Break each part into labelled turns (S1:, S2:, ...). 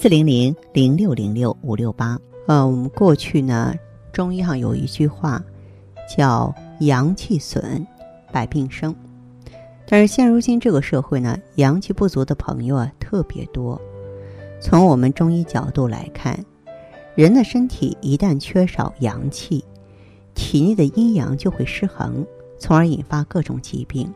S1: 四零零零六零六五六八。呃，我们过去呢，中医上有一句话，叫“阳气损，百病生”。但是现如今这个社会呢，阳气不足的朋友啊特别多。从我们中医角度来看，人的身体一旦缺少阳气，体内的阴阳就会失衡，从而引发各种疾病。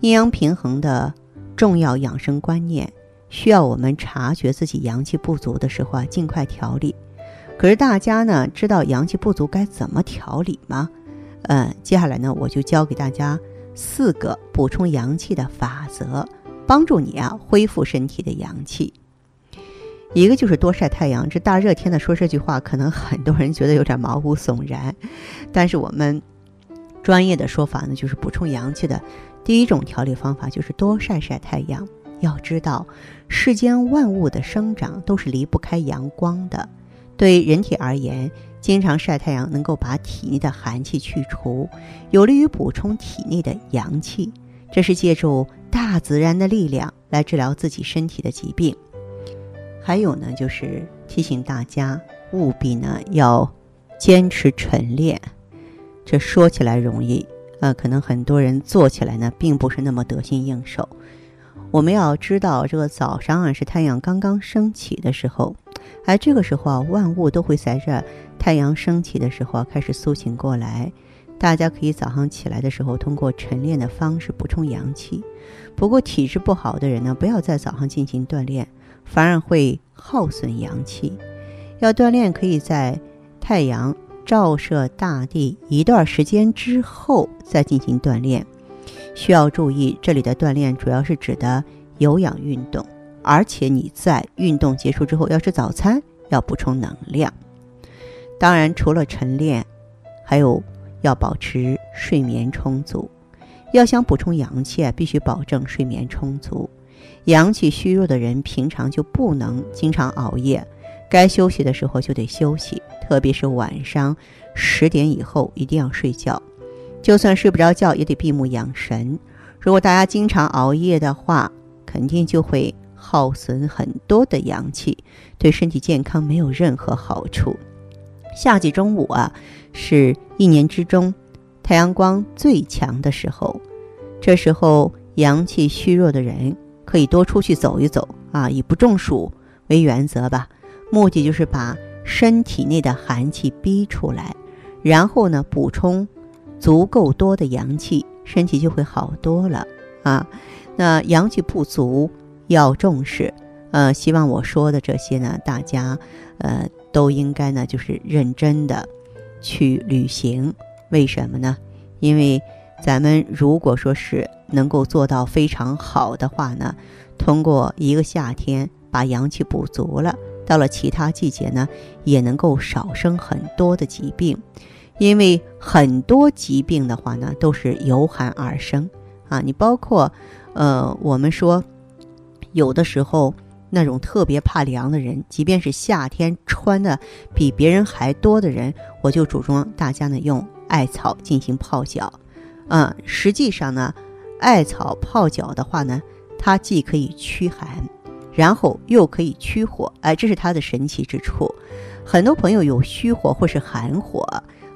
S1: 阴阳平衡的重要养生观念。需要我们察觉自己阳气不足的时候啊，尽快调理。可是大家呢，知道阳气不足该怎么调理吗？嗯，接下来呢，我就教给大家四个补充阳气的法则，帮助你啊恢复身体的阳气。一个就是多晒太阳。这大热天的说这句话，可能很多人觉得有点毛骨悚然。但是我们专业的说法呢，就是补充阳气的第一种调理方法，就是多晒晒太阳。要知道，世间万物的生长都是离不开阳光的。对人体而言，经常晒太阳能够把体内的寒气去除，有利于补充体内的阳气。这是借助大自然的力量来治疗自己身体的疾病。还有呢，就是提醒大家务必呢要坚持晨练。这说起来容易，呃，可能很多人做起来呢并不是那么得心应手。我们要知道，这个早上啊是太阳刚刚升起的时候，哎，这个时候啊，万物都会随着太阳升起的时候开始苏醒过来。大家可以早上起来的时候，通过晨练的方式补充阳气。不过体质不好的人呢，不要在早上进行锻炼，反而会耗损阳气。要锻炼，可以在太阳照射大地一段时间之后再进行锻炼。需要注意，这里的锻炼主要是指的有氧运动，而且你在运动结束之后要吃早餐，要补充能量。当然，除了晨练，还有要保持睡眠充足。要想补充阳气，必须保证睡眠充足。阳气虚弱的人，平常就不能经常熬夜，该休息的时候就得休息，特别是晚上十点以后一定要睡觉。就算睡不着觉，也得闭目养神。如果大家经常熬夜的话，肯定就会耗损很多的阳气，对身体健康没有任何好处。夏季中午啊，是一年之中太阳光最强的时候，这时候阳气虚弱的人可以多出去走一走啊，以不中暑为原则吧。目的就是把身体内的寒气逼出来，然后呢补充。足够多的阳气，身体就会好多了啊。那阳气不足要重视。呃，希望我说的这些呢，大家呃都应该呢就是认真的去履行。为什么呢？因为咱们如果说是能够做到非常好的话呢，通过一个夏天把阳气补足了，到了其他季节呢，也能够少生很多的疾病。因为很多疾病的话呢，都是由寒而生啊。你包括，呃，我们说，有的时候那种特别怕凉的人，即便是夏天穿的比别人还多的人，我就主张大家呢用艾草进行泡脚。嗯，实际上呢，艾草泡脚的话呢，它既可以驱寒，然后又可以驱火，哎，这是它的神奇之处。很多朋友有虚火或是寒火。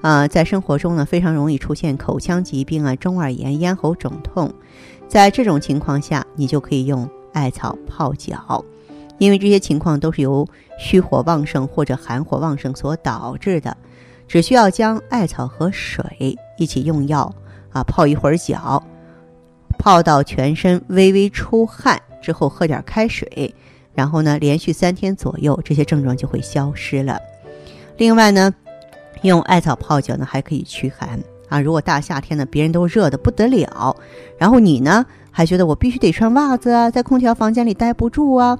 S1: 啊，在生活中呢，非常容易出现口腔疾病啊、中耳炎、咽喉肿痛。在这种情况下，你就可以用艾草泡脚，因为这些情况都是由虚火旺盛或者寒火旺盛所导致的。只需要将艾草和水一起用药啊，泡一会儿脚，泡到全身微微出汗之后，喝点开水，然后呢，连续三天左右，这些症状就会消失了。另外呢。用艾草泡脚呢，还可以驱寒啊！如果大夏天呢别人都热的不得了，然后你呢还觉得我必须得穿袜子啊，在空调房间里待不住啊，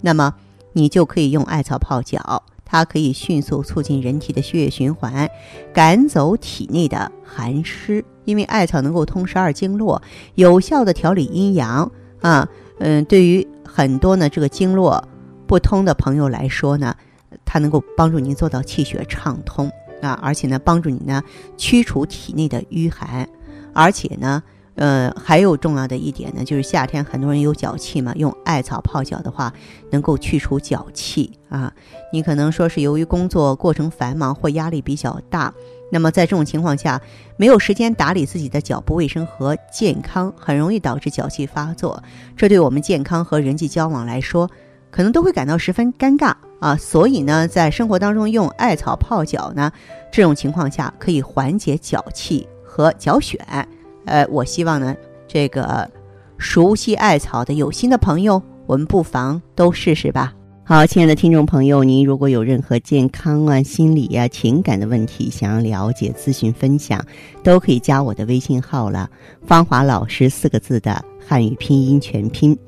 S1: 那么你就可以用艾草泡脚，它可以迅速促进人体的血液循环，赶走体内的寒湿。因为艾草能够通十二经络，有效的调理阴阳啊。嗯，对于很多呢这个经络不通的朋友来说呢，它能够帮助您做到气血畅通啊，而且呢帮助你呢驱除体内的淤寒，而且呢。呃，还有重要的一点呢，就是夏天很多人有脚气嘛，用艾草泡脚的话，能够去除脚气啊。你可能说是由于工作过程繁忙或压力比较大，那么在这种情况下，没有时间打理自己的脚部卫生和健康，很容易导致脚气发作。这对我们健康和人际交往来说，可能都会感到十分尴尬啊。所以呢，在生活当中用艾草泡脚呢，这种情况下可以缓解脚气和脚癣。呃，我希望呢，这个熟悉艾草的有心的朋友，我们不妨都试试吧。好，亲爱的听众朋友，您如果有任何健康啊、心理呀、情感的问题，想要了解、咨询、分享，都可以加我的微信号了。芳华老师四个字的汉语拼音全拼。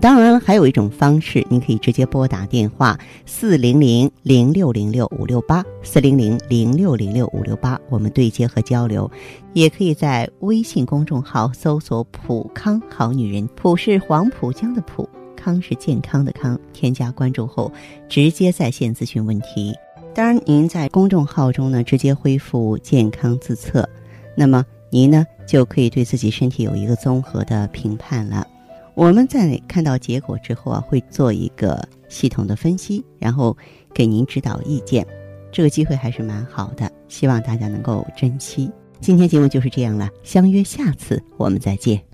S1: 当然，还有一种方式，您可以直接拨打电话四零零零六零六五六八四零零零六零六五六八，我们对接和交流。也可以在微信公众号搜索“普康好女人”，普是黄浦江的浦，康是健康的康。添加关注后，直接在线咨询问题。当然，您在公众号中呢，直接恢复健康自测，那么您呢就可以对自己身体有一个综合的评判了。我们在看到结果之后啊，会做一个系统的分析，然后给您指导意见。这个机会还是蛮好的，希望大家能够珍惜。今天节目就是这样了，相约下次我们再见。